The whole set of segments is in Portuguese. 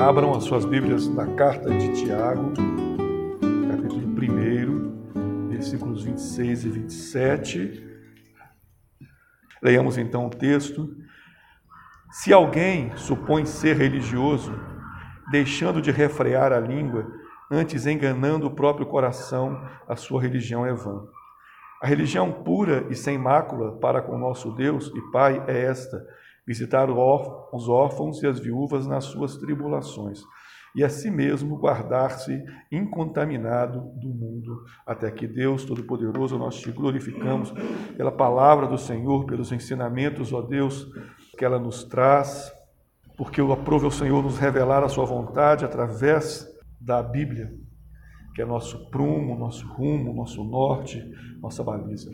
Abram as suas Bíblias na carta de Tiago, capítulo 1, versículos 26 e 27. Leiamos então o texto. Se alguém supõe ser religioso, deixando de refrear a língua, antes enganando o próprio coração, a sua religião é vã. A religião pura e sem mácula para com nosso Deus e Pai é esta: visitar os órfãos e as viúvas nas suas tribulações, e a si mesmo guardar-se incontaminado do mundo, até que Deus Todo-Poderoso, nós te glorificamos pela palavra do Senhor, pelos ensinamentos, ó Deus, que ela nos traz, porque eu aprove o Senhor nos revelar a sua vontade através da Bíblia que é nosso prumo, nosso rumo, nosso norte, nossa baliza.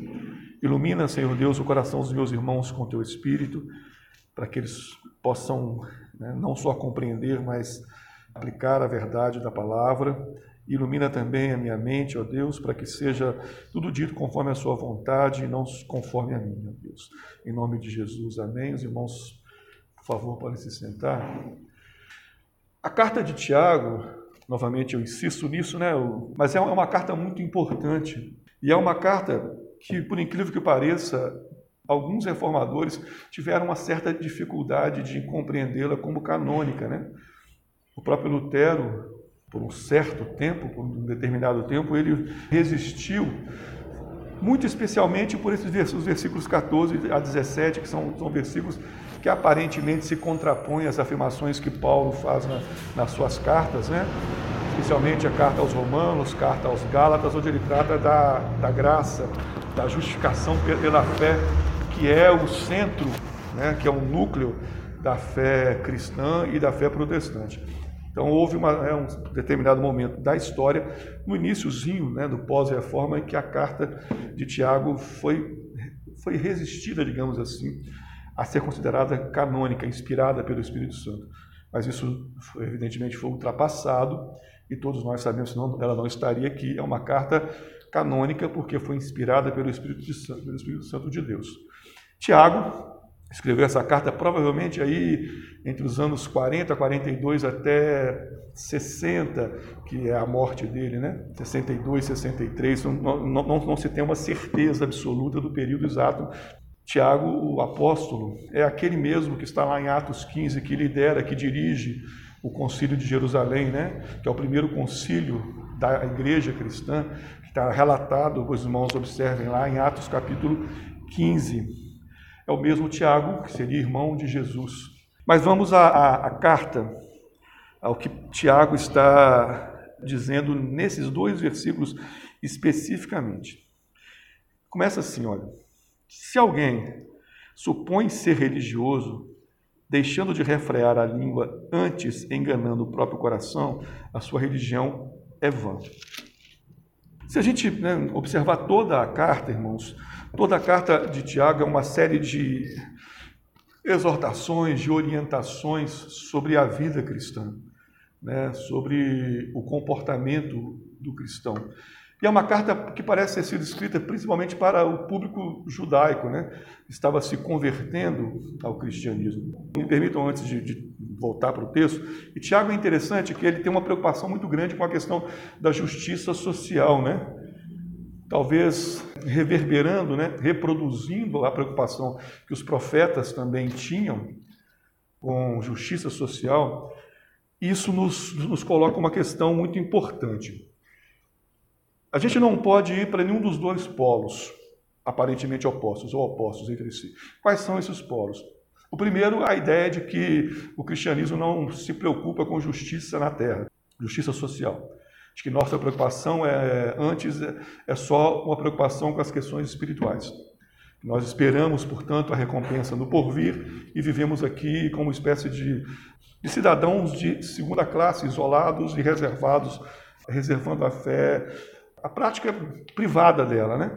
Ilumina, Senhor Deus, o coração dos meus irmãos com teu espírito, para que eles possam né, não só compreender, mas aplicar a verdade da palavra. Ilumina também a minha mente, ó Deus, para que seja tudo dito conforme a sua vontade e não conforme a minha, ó Deus. Em nome de Jesus, amém. Os irmãos, por favor, podem se sentar. A carta de Tiago, Novamente eu insisto nisso, né? Mas é, uma carta muito importante. E é uma carta que, por incrível que pareça, alguns reformadores tiveram uma certa dificuldade de compreendê-la como canônica, né? O próprio Lutero, por um certo tempo, por um determinado tempo, ele resistiu, muito especialmente por esses versículos 14 a 17, que são, são versículos que aparentemente se contrapõem às afirmações que Paulo faz na, nas suas cartas, né? especialmente a carta aos Romanos, carta aos Gálatas, onde ele trata da, da graça, da justificação pela fé, que é o centro, né? que é o núcleo da fé cristã e da fé protestante. Então houve uma, é, um determinado momento da história, no iníciozinho né, do pós-reforma, em que a carta de Tiago foi, foi resistida, digamos assim, a ser considerada canônica, inspirada pelo Espírito Santo. Mas isso, evidentemente, foi ultrapassado e todos nós sabemos que ela não estaria aqui. É uma carta canônica porque foi inspirada pelo Espírito, Santo, pelo Espírito Santo de Deus. Tiago escreveu essa carta provavelmente aí entre os anos 40, 42 até 60, que é a morte dele, né? 62, 63. Não, não, não, se tem uma certeza absoluta do período exato Tiago, o apóstolo, é aquele mesmo que está lá em Atos 15, que lidera, que dirige o concílio de Jerusalém, né? que é o primeiro concílio da igreja cristã, que está relatado, os irmãos observem lá em Atos capítulo 15. É o mesmo Tiago, que seria irmão de Jesus. Mas vamos à, à, à carta, ao que Tiago está dizendo nesses dois versículos especificamente. Começa assim, olha. Se alguém supõe ser religioso, deixando de refrear a língua, antes enganando o próprio coração, a sua religião é vã. Se a gente né, observar toda a carta, irmãos, toda a carta de Tiago é uma série de exortações, de orientações sobre a vida cristã, né, sobre o comportamento do cristão. E é uma carta que parece ter sido escrita principalmente para o público judaico, né? Estava se convertendo ao cristianismo. Me permitam, antes de, de voltar para o texto, e Tiago é interessante que ele tem uma preocupação muito grande com a questão da justiça social, né? Talvez reverberando, né? reproduzindo a preocupação que os profetas também tinham com justiça social. Isso nos, nos coloca uma questão muito importante. A gente não pode ir para nenhum dos dois polos, aparentemente opostos ou opostos entre si. Quais são esses polos? O primeiro, a ideia de que o cristianismo não se preocupa com justiça na terra, justiça social. Acho que nossa preocupação é antes é só uma preocupação com as questões espirituais. Nós esperamos, portanto, a recompensa no porvir e vivemos aqui como espécie de, de cidadãos de segunda classe, isolados e reservados, reservando a fé a prática privada dela, né?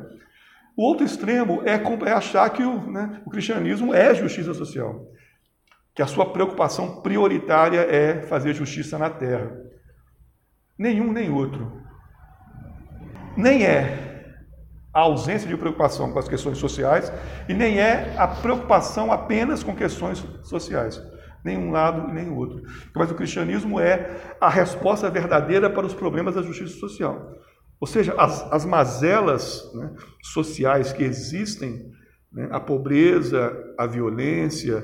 O outro extremo é, é achar que o, né, o cristianismo é justiça social, que a sua preocupação prioritária é fazer justiça na terra. Nenhum nem outro. Nem é a ausência de preocupação com as questões sociais e nem é a preocupação apenas com questões sociais. nem um lado e nem outro. Mas o cristianismo é a resposta verdadeira para os problemas da justiça social. Ou seja, as, as mazelas né, sociais que existem, né, a pobreza, a violência,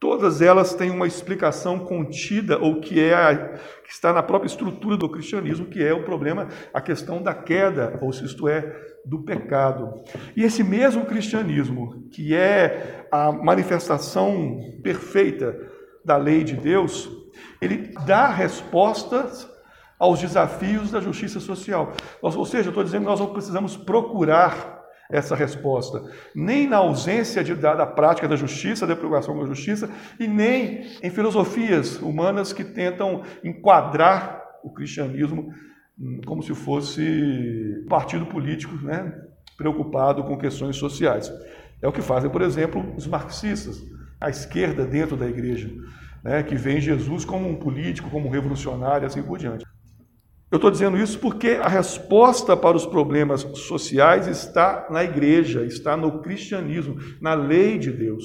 todas elas têm uma explicação contida ou que é a, que está na própria estrutura do cristianismo, que é o problema, a questão da queda, ou isto é, do pecado. E esse mesmo cristianismo, que é a manifestação perfeita da lei de Deus, ele dá respostas aos desafios da justiça social. ou seja, eu estou dizendo que nós precisamos procurar essa resposta, nem na ausência de, da, da prática da justiça, da preocupação com a justiça, e nem em filosofias humanas que tentam enquadrar o cristianismo hum, como se fosse um partido político né, preocupado com questões sociais. É o que fazem, por exemplo, os marxistas, a esquerda dentro da igreja, né, que vê Jesus como um político, como um revolucionário, assim por diante. Eu estou dizendo isso porque a resposta para os problemas sociais está na igreja, está no cristianismo, na lei de Deus.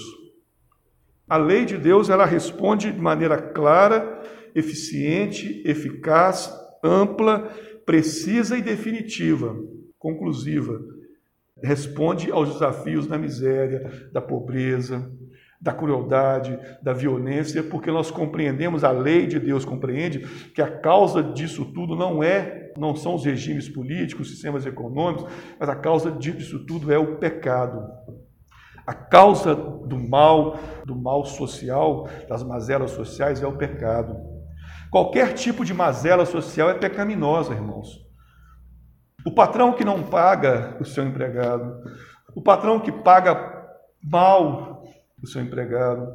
A lei de Deus ela responde de maneira clara, eficiente, eficaz, ampla, precisa e definitiva, conclusiva. Responde aos desafios da miséria, da pobreza, da crueldade, da violência, porque nós compreendemos, a lei de Deus compreende que a causa disso tudo não é, não são os regimes políticos, os sistemas econômicos, mas a causa disso tudo é o pecado. A causa do mal, do mal social, das mazelas sociais é o pecado. Qualquer tipo de mazela social é pecaminosa, irmãos. O patrão que não paga o seu empregado, o patrão que paga mal do seu empregado,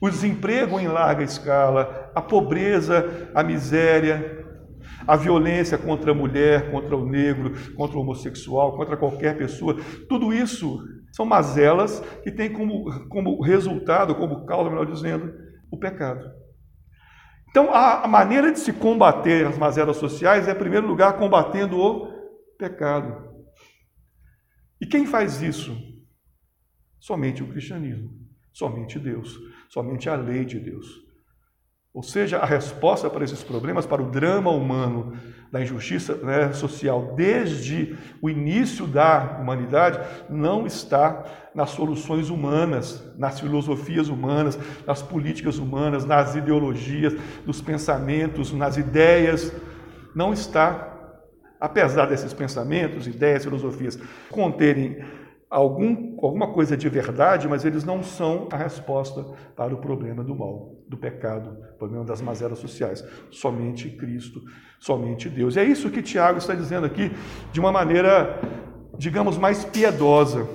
o desemprego em larga escala, a pobreza, a miséria, a violência contra a mulher, contra o negro, contra o homossexual, contra qualquer pessoa, tudo isso são mazelas que têm como, como resultado, como causa, melhor dizendo, o pecado. Então, a, a maneira de se combater as mazelas sociais é, em primeiro lugar, combatendo o pecado. E quem faz isso? Somente o cristianismo. Somente Deus, somente a lei de Deus. Ou seja, a resposta para esses problemas, para o drama humano da injustiça né, social desde o início da humanidade, não está nas soluções humanas, nas filosofias humanas, nas políticas humanas, nas ideologias, nos pensamentos, nas ideias. Não está. Apesar desses pensamentos, ideias, filosofias conterem algum, alguma coisa de verdade, mas eles não são a resposta para o problema do mal, do pecado, o problema das mazelas sociais. Somente Cristo, somente Deus. E é isso que Tiago está dizendo aqui de uma maneira, digamos, mais piedosa.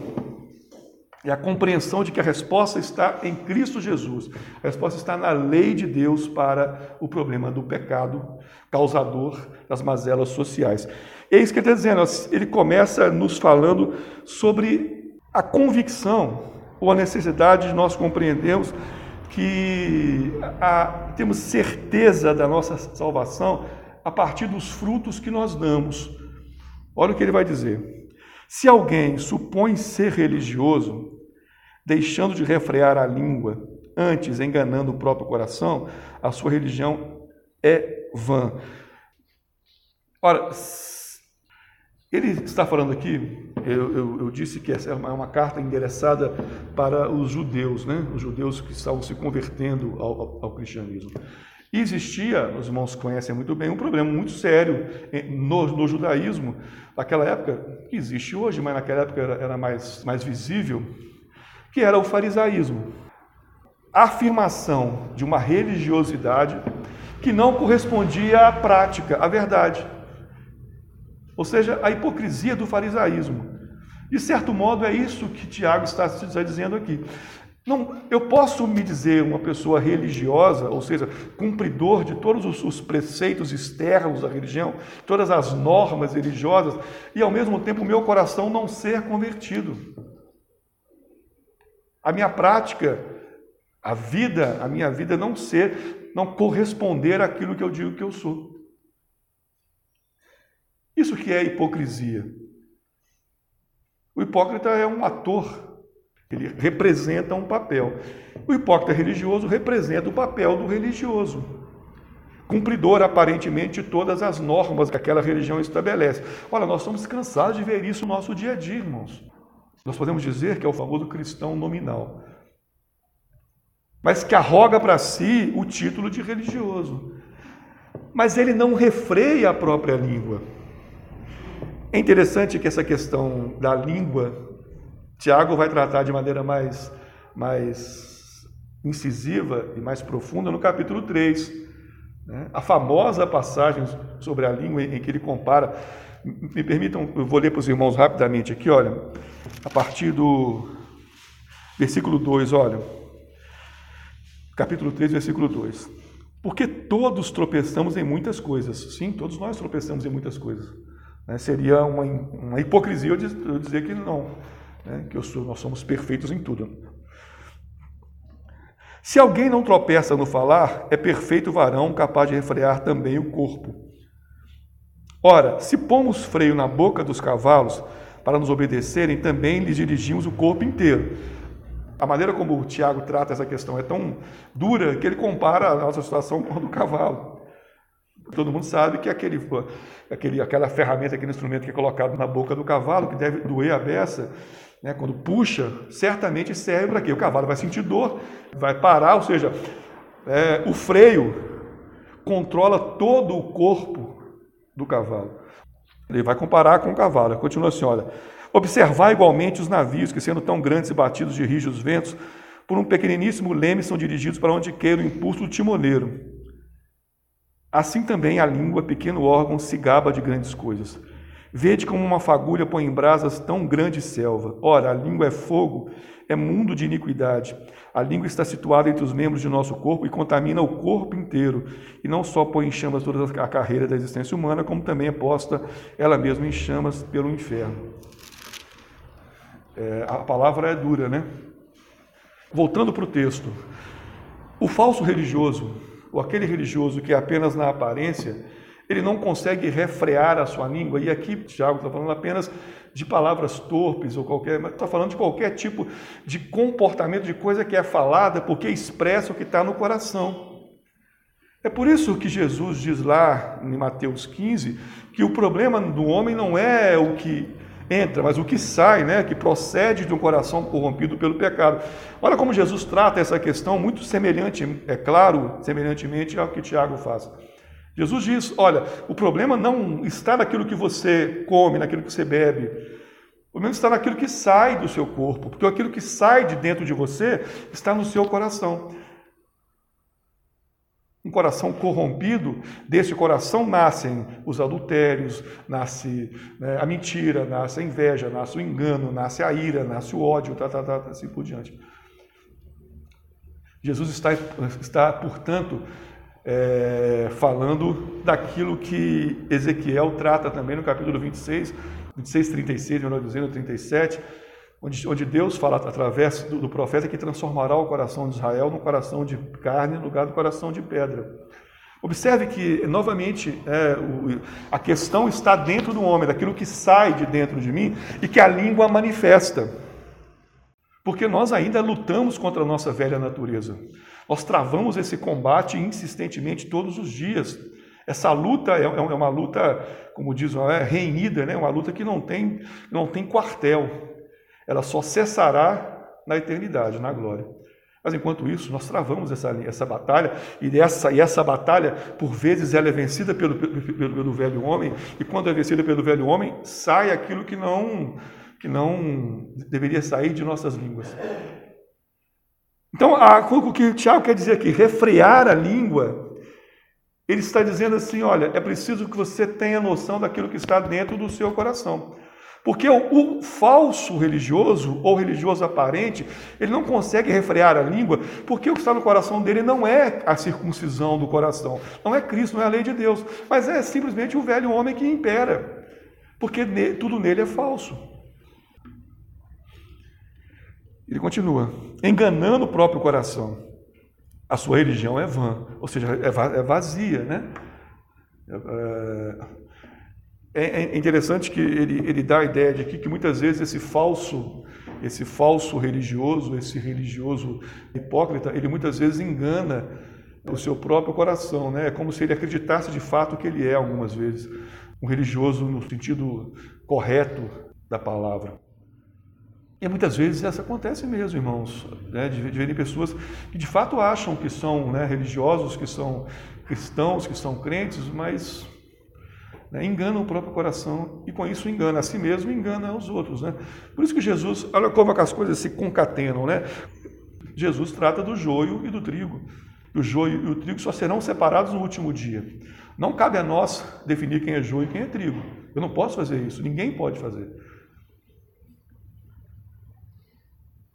É a compreensão de que a resposta está em Cristo Jesus. A resposta está na lei de Deus para o problema do pecado causador das mazelas sociais. É isso que ele está dizendo. Ele começa nos falando sobre a convicção ou a necessidade de nós compreendermos que a, temos certeza da nossa salvação a partir dos frutos que nós damos. Olha o que ele vai dizer. Se alguém supõe ser religioso, deixando de refrear a língua, antes enganando o próprio coração, a sua religião é vã. Ora, ele está falando aqui, eu, eu, eu disse que essa é uma, é uma, carta endereçada para os judeus, né? os judeus que estavam se convertendo ao, ao, ao cristianismo. E existia, os irmãos conhecem muito bem, um problema muito sério no, no judaísmo, naquela época, existe hoje, mas naquela época era, era mais, mais visível, que era o farisaísmo. A afirmação de uma religiosidade que não correspondia à prática, à verdade. Ou seja, a hipocrisia do farisaísmo. De certo modo, é isso que Tiago está, dizendo aqui. Não, eu posso me dizer uma pessoa religiosa, ou seja, cumpridor de todos os, os, preceitos externos da religião, todas as normas religiosas, e ao mesmo tempo meu coração não ser convertido. A minha prática, a vida, a minha vida não ser, não corresponder àquilo que eu digo que eu sou. Isso que é hipocrisia. O hipócrita é um ator Ele representa um papel. O hipócrita religioso representa o papel do religioso, cumpridor aparentemente de todas as normas que aquela religião estabelece. Olha, nós estamos cansados de ver isso no nosso dia a dia, irmãos. Nós podemos dizer que é o famoso cristão nominal, mas que arroga para si o título de religioso. Mas ele não refreia a própria língua. É interessante que essa questão da língua Tiago vai tratar de maneira mais, mais incisiva e mais profunda no capítulo 3. Né? A famosa passagem sobre a língua em que ele compara. Me permitam, eu vou ler para os irmãos rapidamente aqui, olha, a partir do versículo 2, olha. Capítulo 3, versículo 2. Porque todos tropeçamos em muitas coisas. Sim, todos nós tropeçamos em muitas coisas. Né? Seria uma, uma hipocrisia eu dizer que não né, que sou, nós somos perfeitos em tudo. Se alguém não tropeça no falar, é perfeito varão, capaz de refrear também o corpo. Ora, se pomos freio na boca dos cavalos para nos obedecerem, também lhes dirigimos o corpo inteiro. A maneira como o Tiago trata essa questão é tão dura que ele compara a nossa situação com a do cavalo. Todo mundo sabe que aquele, aquele, aquela ferramenta, aquele instrumento que é colocado na boca do cavalo, que deve doer a beça, né, quando puxa, certamente serve para quê? O cavalo vai sentir dor, vai parar, ou seja, é, o freio controla todo o corpo do cavalo. Ele vai comparar com o cavalo. Continua assim: olha. Observar igualmente os navios que, sendo tão grandes e batidos de rijos ventos, por um pequeniníssimo leme são dirigidos para onde queira o impulso do timoneiro. Assim também a língua, pequeno órgão, se gaba de grandes coisas. Vede como uma fagulha põe em brasas tão grande selva. Ora, a língua é fogo, é mundo de iniquidade. A língua está situada entre os membros de nosso corpo e contamina o corpo inteiro. E não só põe em chamas toda a carreira da existência humana, como também é posta ela mesma em chamas pelo inferno. É, a palavra é dura, né? Voltando para o texto. O falso religioso, ou aquele religioso que é apenas na aparência, ele não consegue refrear a sua língua. E aqui Tiago está falando apenas de palavras torpes ou qualquer, mas está falando de qualquer tipo de comportamento, de coisa que é falada, porque expressa o que está no coração. É por isso que Jesus diz lá em Mateus 15 que o problema do homem não é o que entra, mas o que sai, né, que procede de um coração corrompido pelo pecado. Olha como Jesus trata essa questão, muito semelhante, é claro, semelhantemente ao que Tiago faz. Jesus diz: olha, o problema não está naquilo que você come, naquilo que você bebe. O problema está naquilo que sai do seu corpo, porque aquilo que sai de dentro de você está no seu coração. Um coração corrompido, desse coração nascem os adultérios, nasce né, a mentira, nasce a inveja, nasce o engano, nasce a ira, nasce o ódio, tá, tá, tá, assim por diante. Jesus está, está portanto, é, falando daquilo que Ezequiel trata também no capítulo 26, 26, 36, melhor dizendo, 37, onde, onde Deus fala através do, do, profeta que transformará o coração de Israel num coração de carne no lugar do coração de pedra. Observe que, novamente, é, o, a questão está dentro do homem, daquilo que sai de dentro de mim e que a língua manifesta. Porque nós ainda lutamos contra a nossa velha natureza. Nós travamos esse combate insistentemente todos os dias. Essa luta é, é, é uma luta, como diz, é reinida, né? uma luta que não tem, não tem quartel. Ela só cessará na eternidade, na glória. Mas enquanto isso, nós travamos essa, essa batalha, e essa, e essa batalha, por vezes, ela é vencida pelo, pelo, pelo velho homem, e quando é vencida pelo velho homem, sai aquilo que não, que não deveria sair de nossas línguas. Então, a, o que o Tiago quer dizer aqui, refrear a língua, ele está dizendo assim: olha, é preciso que você tenha noção daquilo que está dentro do seu coração. Porque o, o, falso religioso ou religioso aparente, ele não consegue refrear a língua, porque o que está no coração dele não é a circuncisão do coração, não é Cristo, não é a lei de Deus, mas é simplesmente o velho homem que impera, porque tudo nele é falso. Ele continua, enganando o próprio coração. A sua religião é vã, ou seja, é, é vazia, né? É, é, é interessante que ele, ele dá a ideia de que, que muitas vezes esse falso esse falso religioso, esse religioso hipócrita, ele muitas vezes engana o seu próprio coração, né? É como se ele acreditasse de fato que ele é algumas vezes um religioso no sentido correto da palavra. E muitas vezes isso acontece mesmo, irmãos, né? de, de verem pessoas que de fato acham que são né, religiosos, que são cristãos, que são crentes, mas né, o próprio coração e com isso engana a si mesmo e engana os outros. Né? Por isso que Jesus, olha como as coisas se concatenam. Né? Jesus trata do joio e do trigo. O joio e o trigo só serão separados no último dia. Não cabe a nós definir quem é joio e quem é trigo. Eu não posso fazer isso, ninguém pode fazer.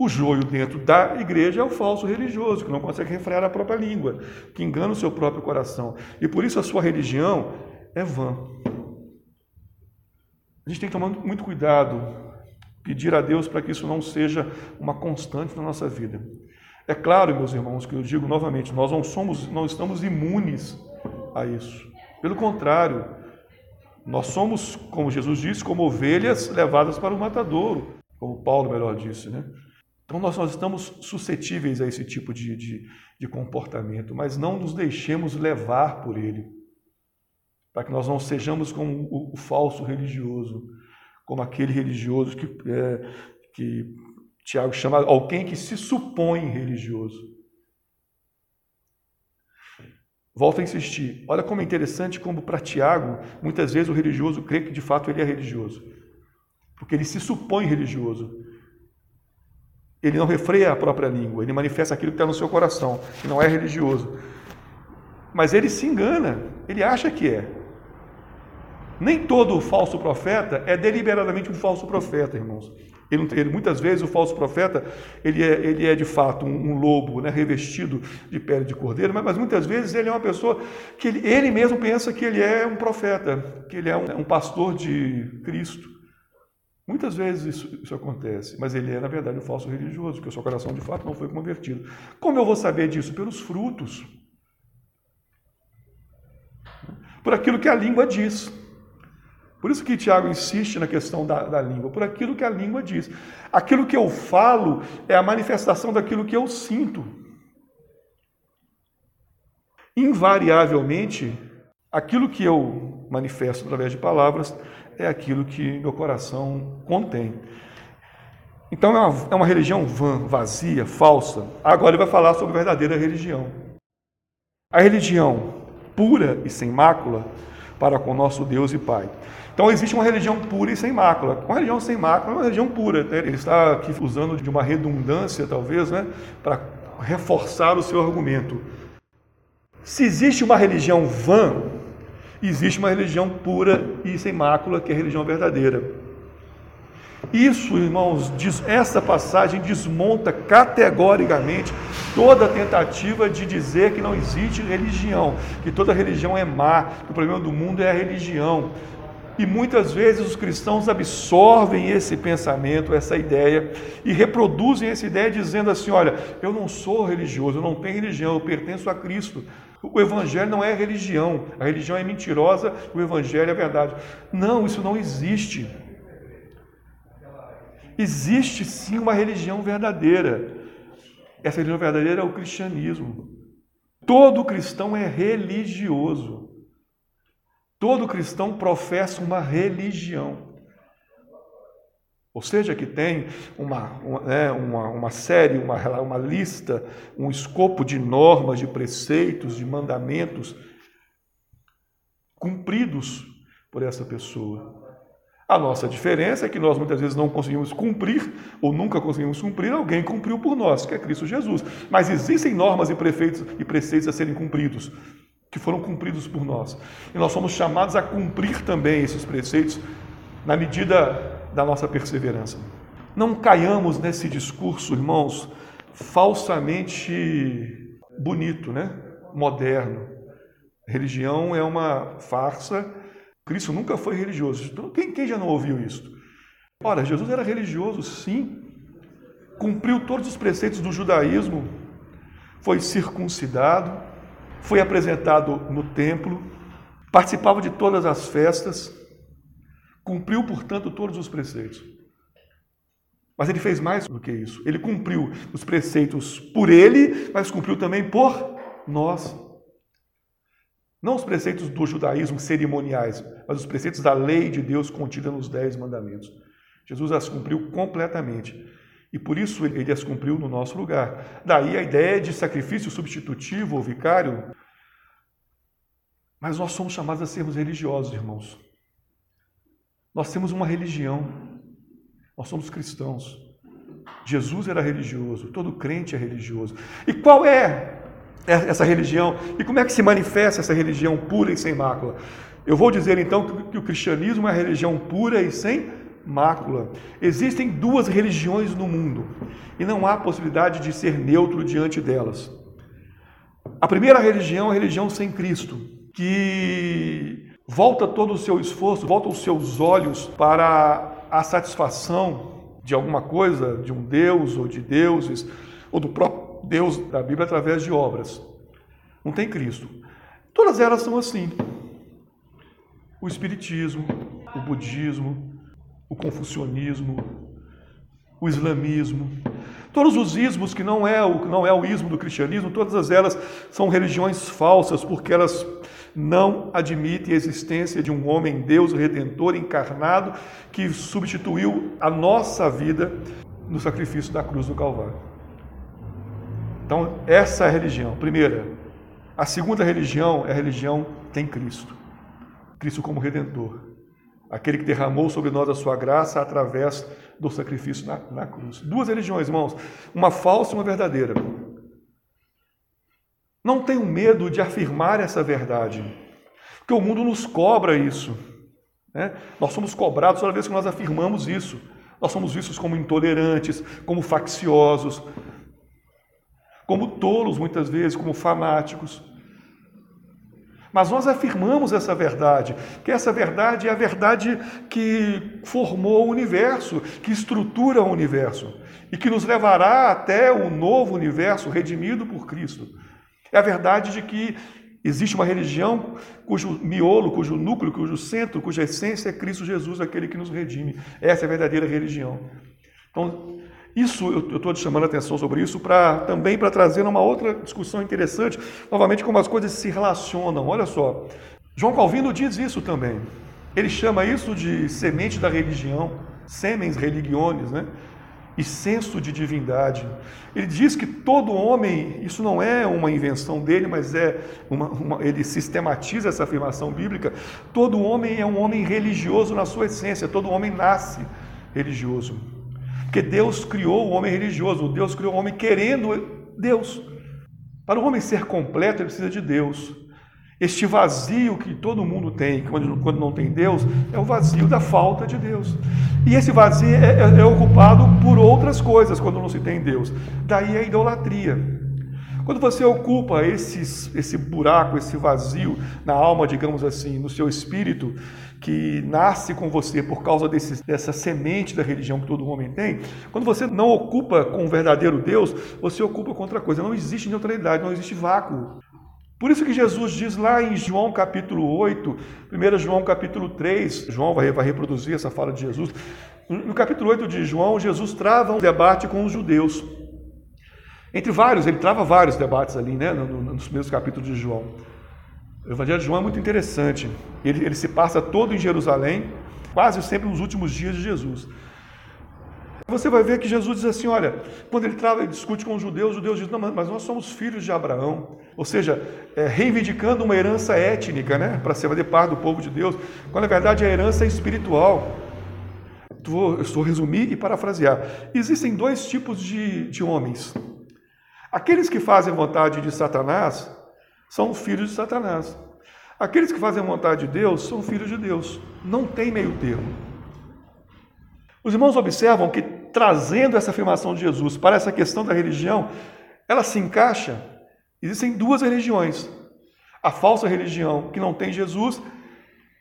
O joio dentro da igreja é o falso religioso, que não consegue refrear a própria língua, que engana o seu próprio coração. E por isso a sua religião é vã. A gente tem que tomar muito cuidado, pedir a Deus para que isso não seja uma constante na nossa vida. É claro, meus irmãos, que eu digo novamente, nós não somos, não estamos imunes a isso. Pelo contrário, nós somos, como Jesus disse, como ovelhas levadas para o matadouro, como Paulo melhor disse, né? Então, nós, nós estamos suscetíveis a esse tipo de, de, de comportamento, mas não nos deixemos levar por ele, para que nós não sejamos como o, o falso religioso, como aquele religioso que, é, que Tiago chama alguém que se supõe religioso. Volto a insistir. Olha como é interessante como para Tiago, muitas vezes o religioso crê que de fato ele é religioso. Porque ele se supõe religioso. Ele não refreia a própria língua, ele manifesta aquilo que está no seu coração, que não é religioso. Mas ele se engana, ele acha que é. Nem todo falso profeta é deliberadamente um falso profeta, irmãos. Ele, ele, muitas vezes o falso profeta ele é, ele é de fato um, um lobo né, revestido de pele de cordeiro, mas, mas, muitas vezes ele é uma pessoa que ele, ele mesmo pensa que ele é um profeta, que ele é um, um pastor de Cristo. Muitas vezes isso, isso, acontece, mas ele é, na verdade, um falso religioso, porque o seu coração de fato não foi convertido. Como eu vou saber disso? Pelos frutos. Por aquilo que a língua diz. Por isso que Tiago insiste na questão da, da língua, por aquilo que a língua diz. Aquilo que eu falo é a manifestação daquilo que eu sinto. Invariavelmente, aquilo que eu manifesto através de palavras é aquilo que meu coração contém. Então é uma, é uma religião vã, vazia, falsa. Agora ele vai falar sobre a verdadeira religião. A religião pura e sem mácula para com nosso Deus e Pai. Então existe uma religião pura e sem mácula. Uma religião sem mácula é uma religião pura. Né? Ele está aqui usando de uma redundância, talvez, né? para reforçar o seu argumento. Se existe uma religião vã, existe uma religião pura e sem mácula, que é a religião verdadeira. Isso, irmãos, diz, essa passagem desmonta categoricamente toda tentativa de dizer que não existe religião, que toda religião é má, que o problema do mundo é a religião. E muitas vezes os cristãos absorvem esse pensamento, essa ideia, e reproduzem essa ideia dizendo assim: olha, eu não sou religioso, eu não tenho religião, eu pertenço a Cristo. O evangelho não é religião, a religião é mentirosa, o evangelho é verdade. Não, isso não existe. Existe sim uma religião verdadeira. Essa religião verdadeira é o cristianismo. Todo cristão é religioso. Todo cristão professa uma religião. Ou seja, que tem uma, uma, né, uma, uma série, uma, uma lista, um escopo de normas, de preceitos, de mandamentos cumpridos por essa pessoa. A nossa diferença é que nós muitas vezes não conseguimos cumprir, ou nunca conseguimos cumprir, alguém cumpriu por nós, que é Cristo Jesus. Mas existem normas e, prefeitos, e preceitos a serem cumpridos, que foram cumpridos por nós. E nós somos chamados a cumprir também esses preceitos na medida da nossa perseverança. Não caiamos nesse discurso, irmãos, falsamente bonito, né? moderno. Religião é uma farsa. Cristo nunca foi religioso. Então, quem, quem já não ouviu isso? Ora, Jesus era religioso, sim. Cumpriu todos os preceitos do judaísmo, foi circuncidado, foi apresentado no templo, participava de todas as festas, Cumpriu, portanto, todos os preceitos. Mas ele fez mais do que isso. Ele cumpriu os preceitos por ele, mas cumpriu também por nós. Não os preceitos do judaísmo cerimoniais, mas os preceitos da lei de Deus contida nos Dez Mandamentos. Jesus as cumpriu completamente. E por isso ele as cumpriu no nosso lugar. Daí a ideia de sacrifício substitutivo ou vicário. Mas nós somos chamados a sermos religiosos, irmãos. Nós temos uma religião. Nós somos cristãos. Jesus era religioso, todo crente é religioso. E qual é essa religião? E como é que se manifesta essa religião pura e sem mácula? Eu vou dizer então que o cristianismo é a religião pura e sem mácula. Existem duas religiões no mundo e não há possibilidade de ser neutro diante delas. A primeira religião é a religião sem Cristo, que volta todo o seu esforço, volta os seus olhos para a satisfação de alguma coisa, de um Deus ou de deuses, ou do próprio Deus da Bíblia através de obras. Não tem Cristo. Todas elas são assim. O Espiritismo, o Budismo, o confucionismo, o islamismo, todos os ismos que não é o não é o ismo do cristianismo, todas elas são religiões falsas porque elas não admitem a existência de um homem Deus redentor encarnado que substituiu a nossa vida no sacrifício da cruz do Calvário. Então, essa é a religião. Primeira, a segunda religião é a religião tem Cristo. Cristo como redentor aquele que derramou sobre nós a sua graça através do sacrifício na, na, cruz. Duas religiões, irmãos, uma falsa e uma verdadeira. Não tenham medo de afirmar essa verdade, porque o mundo nos cobra isso. Né? Nós somos cobrados toda vez que nós afirmamos isso. Nós somos vistos como intolerantes, como facciosos, como tolos muitas vezes, como fanáticos. Mas nós afirmamos essa verdade, que essa verdade é a verdade que formou o universo, que estrutura o universo e que nos levará até o novo universo redimido por Cristo. É a verdade de que existe uma religião cujo miolo, cujo núcleo, cujo centro, cuja essência é Cristo Jesus, aquele que nos redime. Essa é a verdadeira religião. Então, isso eu estou te chamando a atenção sobre isso para também para trazer uma outra discussão interessante, novamente como as coisas se relacionam. Olha só, João Calvino diz isso também. Ele chama isso de semente da religião, semens religiones, né? E senso de divindade. Ele diz que todo homem, isso não é uma invenção dele, mas é uma, uma, ele sistematiza essa afirmação bíblica. Todo homem é um homem religioso na sua essência, todo homem nasce religioso. Porque Deus criou o homem religioso, Deus criou o homem querendo Deus. Para o homem ser completo, ele precisa de Deus. Este vazio que todo mundo tem, quando, quando não tem Deus, é o vazio da falta de Deus. E esse vazio é, é, é ocupado por outras coisas quando não se tem Deus. Daí a idolatria. Quando você ocupa esses, esse buraco, esse vazio na alma, digamos assim, no seu espírito, que nasce com você por causa desse, dessa semente da religião que todo homem tem, quando você não ocupa com o verdadeiro Deus, você ocupa com outra coisa. Não existe neutralidade, não existe vácuo. Por isso que Jesus diz lá em João capítulo 8, 1 João capítulo 3, João vai, reproduzir essa fala de Jesus. No capítulo 8 de João, Jesus trava um debate com os judeus. Entre vários, ele trava vários debates ali, né, nos primeiros capítulos de João. O Evangelho de João é muito interessante. Ele, ele se passa todo em Jerusalém, quase sempre nos últimos dias de Jesus. Você vai ver que Jesus diz assim: olha, quando ele trava e discute com os judeus, os judeus dizem, não, mas nós somos filhos de Abraão. Ou seja, é, reivindicando uma herança étnica, né, para ser fazer parte do povo de Deus, quando na verdade a herança é espiritual. Vou, eu estou resumir e parafrasear. Existem dois tipos de, de homens. Aqueles que fazem vontade de Satanás são filhos de Satanás. Aqueles que fazem vontade de Deus são filhos de Deus. Não tem meio termo. Os irmãos observam que, trazendo essa afirmação de Jesus para essa questão da religião, ela se encaixa. Existem duas religiões: a falsa religião que não tem Jesus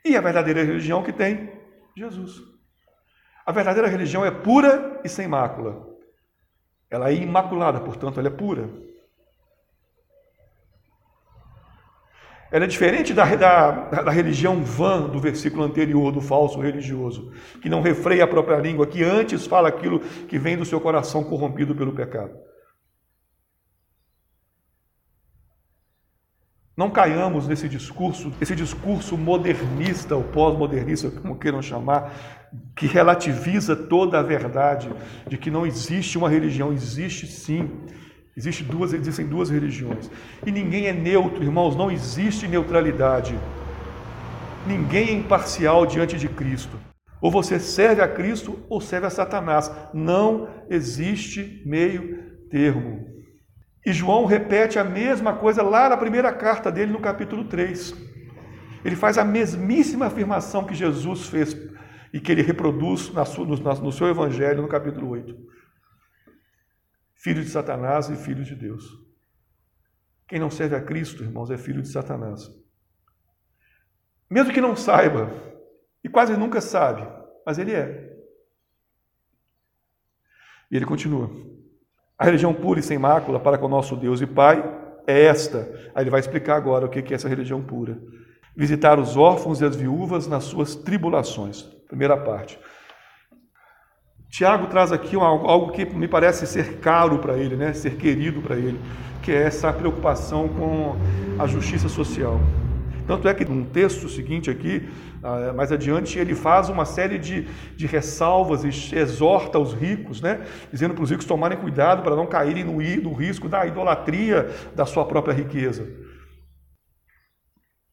e a verdadeira religião que tem Jesus. A verdadeira religião é pura e sem mácula. Ela é imaculada, portanto, ela é pura. Ela é diferente da, da, da, religião vã do versículo anterior, do falso religioso, que não refreia a própria língua, que antes fala aquilo que vem do seu coração corrompido pelo pecado. Não caiamos nesse discurso, esse discurso modernista ou pós-modernista, como queiram chamar, que relativiza toda a verdade de que não existe uma religião, existe sim. Existe duas, existem duas religiões. E ninguém é neutro, irmãos, não existe neutralidade. Ninguém é imparcial diante de Cristo. Ou você serve a Cristo ou serve a Satanás. Não existe meio termo. E João repete a mesma coisa lá na primeira carta dele, no capítulo 3. Ele faz a mesmíssima afirmação que Jesus fez e que ele reproduz no seu evangelho, no capítulo 8. Filho de Satanás e filho de Deus. Quem não serve a Cristo, irmãos, é filho de Satanás. Mesmo que não saiba, e quase nunca sabe, mas ele é. E ele continua. A religião pura e sem mácula para com o nosso Deus e Pai é esta. Aí ele vai explicar agora o que é essa religião pura. Visitar os órfãos e as viúvas nas suas tribulações. Primeira parte. Tiago traz aqui algo que me parece ser caro para ele, né? ser querido para ele, que é essa preocupação com a justiça social. Tanto é que num texto seguinte aqui, ah, mais adiante, ele faz uma série de, de ressalvas e exorta os ricos, né? dizendo para os ricos tomarem cuidado para não caírem no, no risco da idolatria da sua própria riqueza.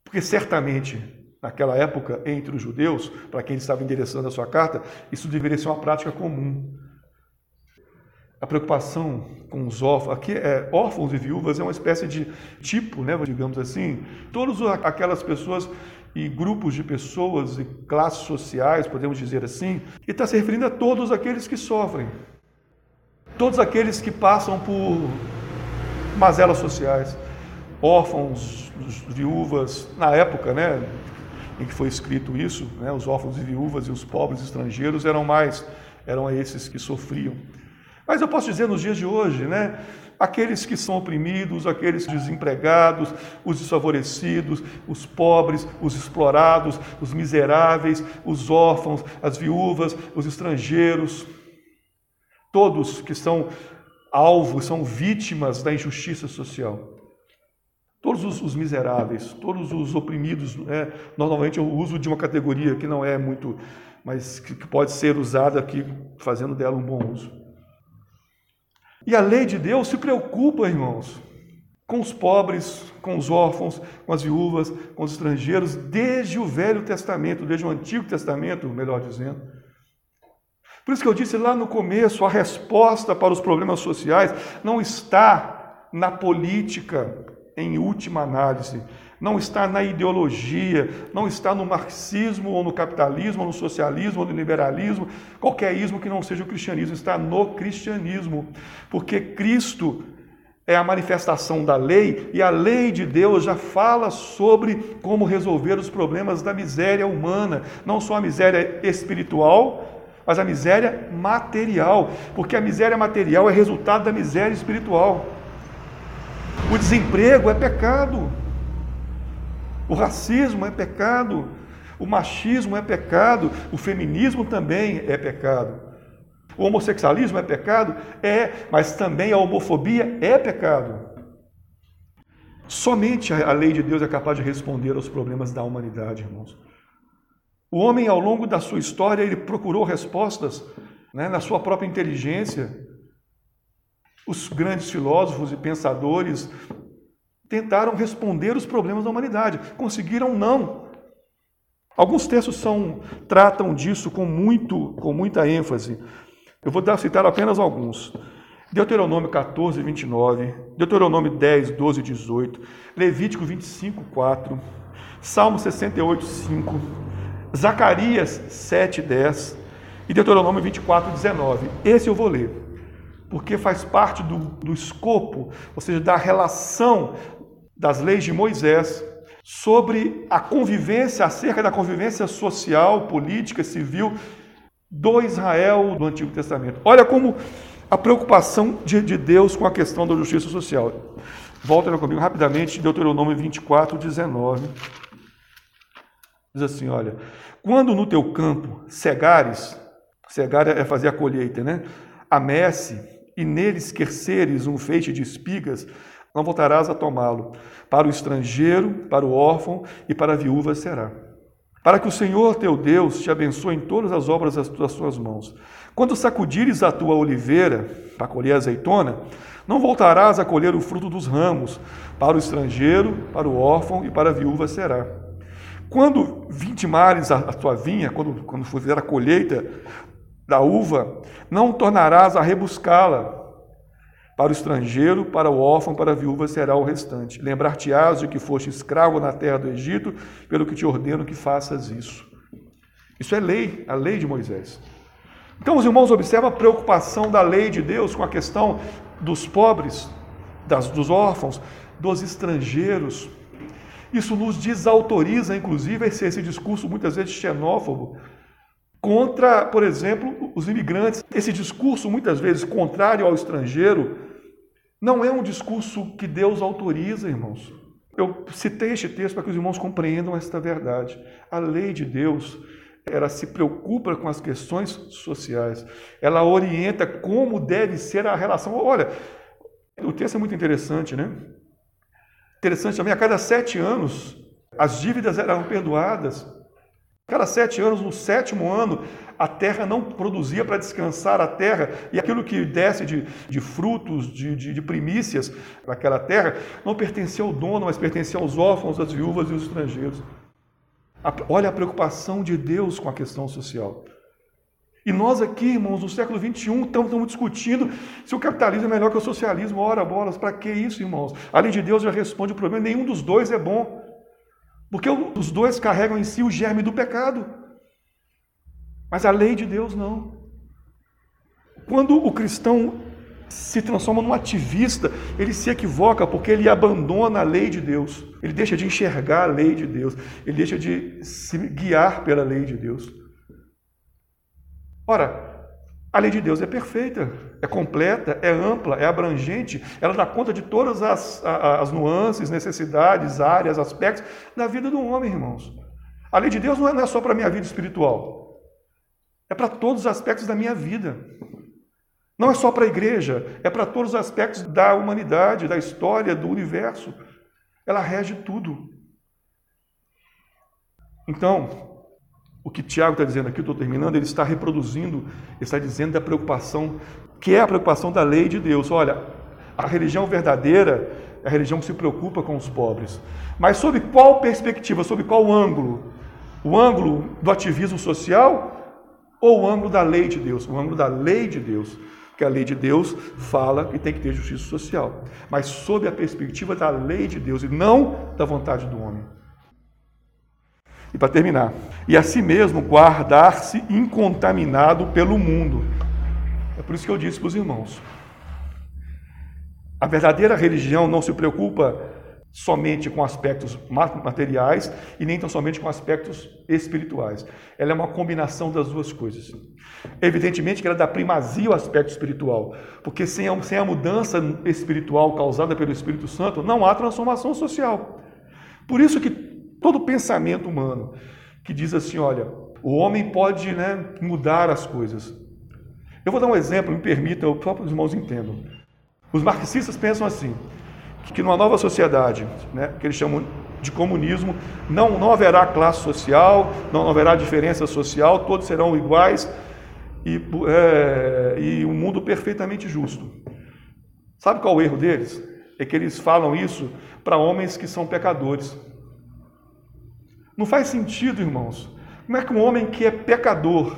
Porque certamente, naquela época, entre os judeus, para quem estava endereçando a sua carta, isso deveria ser uma prática comum. A preocupação com os órfãos, aqui é órfãos e viúvas é uma espécie de tipo, né, digamos assim, todas aquelas pessoas e grupos de pessoas e classes sociais, podemos dizer assim, e está se referindo a todos aqueles que sofrem, todos aqueles que passam por mazelas sociais, órfãos, viúvas, na época, né, em que foi escrito isso, né, os órfãos e viúvas e os pobres estrangeiros eram mais, eram esses que sofriam. Mas eu posso dizer nos dias de hoje, né? Aqueles que são oprimidos, aqueles desempregados, os desfavorecidos, os pobres, os explorados, os miseráveis, os órfãos, as viúvas, os estrangeiros, todos que são alvos, são vítimas da injustiça social. Todos os, os miseráveis, todos os oprimidos, né? normalmente eu uso de uma categoria que não é muito, mas que pode ser usada aqui, fazendo dela um bom uso. E a lei de Deus se preocupa, irmãos, com os pobres, com os órfãos, com as viúvas, com os estrangeiros, desde o Velho Testamento, desde o Antigo Testamento, melhor dizendo. Por isso que eu disse lá no começo, a resposta para os problemas sociais não está na política, em última análise, não está na ideologia, não está no marxismo ou no capitalismo, ou no socialismo ou no liberalismo, qualquer ismo que não seja o cristianismo, está no cristianismo, porque Cristo é a manifestação da lei e a lei de Deus já fala sobre como resolver os problemas da miséria humana, não só a miséria espiritual, mas a miséria material, porque a miséria material é resultado da miséria espiritual. O desemprego é pecado. O racismo é pecado, o machismo é pecado, o feminismo também é pecado. O homossexualismo é pecado? É, mas também a homofobia é pecado. Somente a lei de Deus é capaz de responder aos problemas da humanidade, irmãos. O homem, ao longo da sua história, ele procurou respostas né, na sua própria inteligência. Os grandes filósofos e pensadores tentaram responder os problemas da humanidade. Conseguiram não. Alguns textos são, tratam disso com, muito, com muita ênfase. Eu vou dar, citar apenas alguns. Deuteronômio 14, 29, Deuteronômio 10, 12 18, Levítico 25, 4, Salmo 68, 5, Zacarias 7, 10 e Deuteronômio 24, 19. Esse eu vou ler, porque faz parte do, do escopo, ou seja, da relação das leis de Moisés sobre a convivência, acerca da convivência social, política, civil do Israel do Antigo Testamento. Olha como a preocupação de, de Deus com a questão da justiça social. Volta comigo rapidamente, Deuteronômio 24, 19. Diz assim: olha, quando no teu campo cegares, cegar é fazer a colheita, né? A messe, e nele esqueceres um feixe de espigas, não voltarás a tomá-lo. Para o estrangeiro, para o órfão e para a viúva será. Para que o Senhor teu Deus te abençoe em todas as obras das suas mãos. Quando sacudires a tua oliveira para colher azeitona, não voltarás a colher o fruto dos ramos. Para o estrangeiro, para o órfão e para a viúva será. Quando vitimares a, a tua vinha, quando, quando fizer a colheita da uva, não tornarás a rebuscá-la, para o estrangeiro, para o órfão, para a viúva será o restante. Lembrar-te-ás de que foste escravo na terra do Egito, pelo que te ordeno que faças isso. Isso é lei, a lei de Moisés. Então, os irmãos observam a preocupação da lei de Deus com a questão dos pobres, das, dos órfãos, dos estrangeiros. Isso nos desautoriza, inclusive, esse, esse discurso muitas vezes xenófobo contra, por exemplo, os imigrantes. Esse discurso, muitas vezes contrário ao estrangeiro, não é um discurso que Deus autoriza, irmãos. Eu citei este texto para que os irmãos compreendam esta verdade. A lei de Deus, ela se preocupa com as questões sociais. Ela orienta como deve ser a relação. Olha, o texto é muito interessante, né? Interessante também, a cada sete anos, as dívidas eram perdoadas. Cada sete anos, no sétimo ano, a terra não produzia para descansar a terra, e aquilo que desce de, de frutos, de, de, de primícias naquela terra, não pertencia ao dono, mas pertencia aos órfãos, às viúvas e aos estrangeiros. Olha a preocupação de Deus com a questão social. E nós aqui, irmãos, no século XXI, estamos, estamos discutindo se o capitalismo é melhor que o socialismo. Ora, bolas, para que isso, irmãos? A lei de Deus já responde o problema, nenhum dos dois é bom. Porque os dois carregam em si o germe do pecado. Mas a lei de Deus não. Quando o cristão se transforma num ativista, ele se equivoca porque ele abandona a lei de Deus. Ele deixa de enxergar a lei de Deus. Ele deixa de se guiar pela lei de Deus. Ora, a lei de Deus é perfeita, é completa, é ampla, é abrangente, ela dá conta de todas as, as nuances, necessidades, áreas, aspectos da vida do homem, irmãos. A lei de Deus não é, é só para a minha vida espiritual, é para todos os aspectos da minha vida. Não é só para a igreja, é para todos os aspectos da humanidade, da história, do universo. Ela rege tudo. Então, o que Tiago está dizendo aqui, estou terminando, ele está reproduzindo, está dizendo da preocupação, que é a preocupação da lei de Deus. Olha, a religião verdadeira é a religião que se preocupa com os pobres. Mas sob qual perspectiva, sob qual ângulo? O ângulo do ativismo social ou o ângulo da lei de Deus? O ângulo da lei de Deus. Porque a lei de Deus fala que tem que ter justiça social. Mas sob a perspectiva da lei de Deus e não da vontade do homem. E para terminar, e a si mesmo guardar-se incontaminado pelo mundo. É por isso que eu disse para os irmãos: a verdadeira religião não se preocupa somente com aspectos materiais e nem tão somente com aspectos espirituais. Ela é uma combinação das duas coisas. Evidentemente que ela dá primazia ao aspecto espiritual, porque sem a, sem a mudança espiritual causada pelo Espírito Santo, não há transformação social. Por isso que todo pensamento humano que diz assim: olha, o homem pode né, mudar as coisas. Eu vou dar um exemplo, me permita, só para os irmãos entendam. Os marxistas pensam assim: que numa nova sociedade, né, que eles chamam de comunismo, não, não haverá classe social, não haverá diferença social, todos serão iguais e, é, e um mundo perfeitamente justo. Sabe qual é o erro deles? É que eles falam isso para homens que são pecadores. Não faz sentido, irmãos. Como é que um homem que é pecador,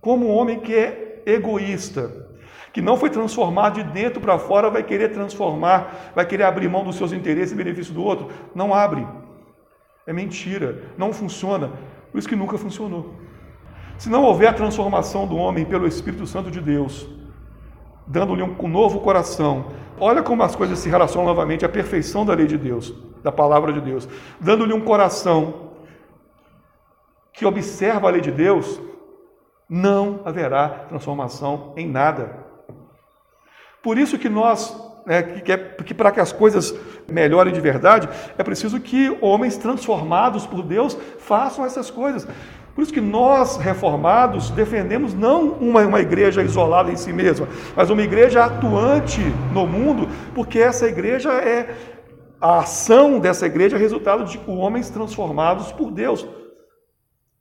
como um homem que é egoísta, que não foi transformado de dentro para fora, vai querer transformar, vai querer abrir mão dos seus interesses em benefício do outro? Não abre. É mentira. Não funciona. Por isso que nunca funcionou. Se não houver a transformação do homem pelo Espírito Santo de Deus, dando-lhe um novo coração, olha como as coisas se relacionam novamente à perfeição da lei de Deus da palavra de Deus, dando-lhe um coração que observa a lei de Deus, não haverá transformação em nada. Por isso que nós né, que, é, que para que as coisas melhorem de verdade, é preciso que homens transformados por Deus façam essas coisas. Por isso que nós, reformados, defendemos não uma, uma igreja isolada em si mesma, mas uma igreja atuante no mundo, porque essa igreja é a ação dessa igreja é resultado de homens transformados por Deus.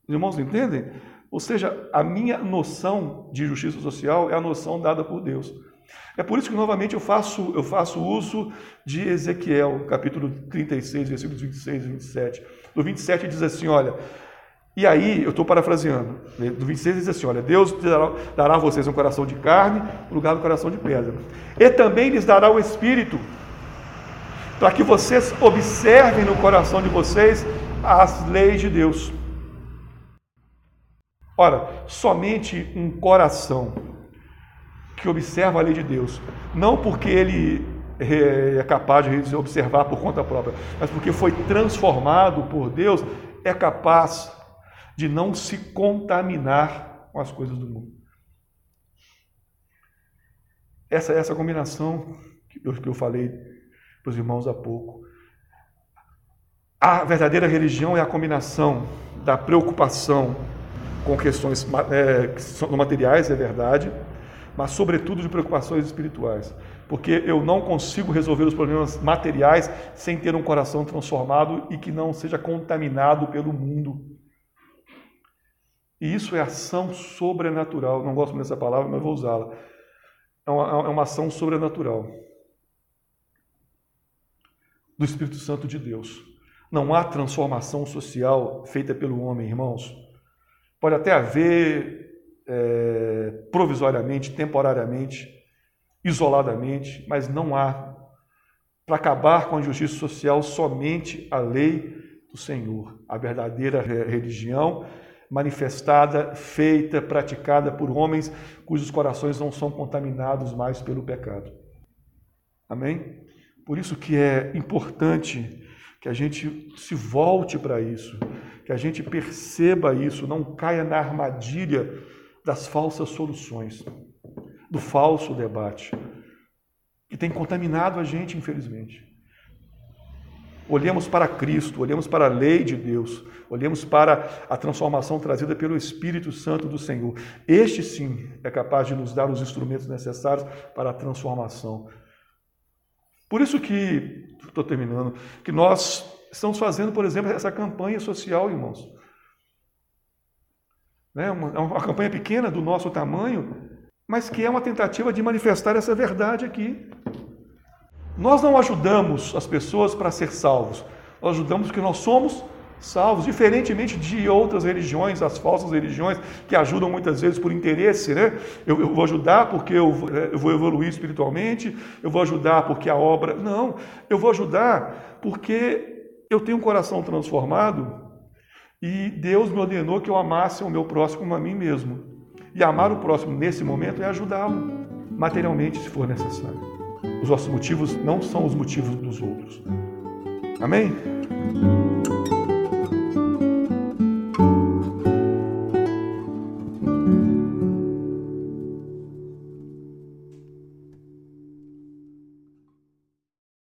Os irmãos entendem? Ou seja, a minha noção de justiça social é a noção dada por Deus. É por isso que novamente eu faço, eu faço uso de Ezequiel, capítulo 36, versículos 26 e 27. No 27 diz assim: olha, e aí, eu estou parafraseando, né, do 26 diz assim: olha, Deus dará, dará a vocês um coração de carne no lugar do coração de pedra, e também lhes dará o espírito, para que vocês observem no coração de vocês as leis de Deus. Ora, somente um coração que observa a lei de Deus, não porque ele é capaz de observar por conta própria, mas porque foi transformado por Deus, é capaz de não se contaminar com as coisas do mundo. Essa é essa combinação que eu, que eu falei para os irmãos há pouco. A verdadeira religião é a combinação da preocupação com questões é, que são materiais, é verdade, mas sobretudo de preocupações espirituais. Porque eu não consigo resolver os problemas materiais sem ter um coração transformado e que não seja contaminado pelo mundo. E isso é ação sobrenatural. Não gosto dessa palavra, mas vou usá-la. É é uma ação sobrenatural do Espírito Santo de Deus. Não há transformação social feita pelo homem, irmãos. Pode até haver é, provisoriamente, temporariamente, isoladamente, mas não há. Para acabar com a injustiça social, somente a lei do Senhor, a verdadeira religião manifestada, feita, praticada por homens cujos corações não são contaminados mais pelo pecado. Amém? Por isso que é importante que a gente se volte para isso, que a gente perceba isso, não caia na armadilha das falsas soluções, do falso debate, que tem contaminado a gente, infelizmente. Olhemos para Cristo, olhemos para a lei de Deus, olhemos para a transformação trazida pelo Espírito Santo do Senhor. Este sim é capaz de nos dar os instrumentos necessários para a transformação. Por isso que, estou terminando, que nós estamos fazendo, por exemplo, essa campanha social, irmãos. É uma, é uma campanha pequena do nosso tamanho, mas que é uma tentativa de manifestar essa verdade aqui. Nós não ajudamos as pessoas para ser salvos, nós ajudamos porque nós somos salvos, diferentemente de outras religiões, as falsas religiões, que ajudam muitas vezes por interesse, né? Eu, eu vou ajudar porque eu, é, eu, vou evoluir espiritualmente, eu vou ajudar porque a obra. Não, eu vou ajudar porque eu tenho um coração transformado e Deus me ordenou que eu amasse o meu próximo a mim mesmo. E amar o próximo nesse momento é ajudá-lo, materialmente, se for necessário. Os nossos motivos não são os motivos dos outros. Amém?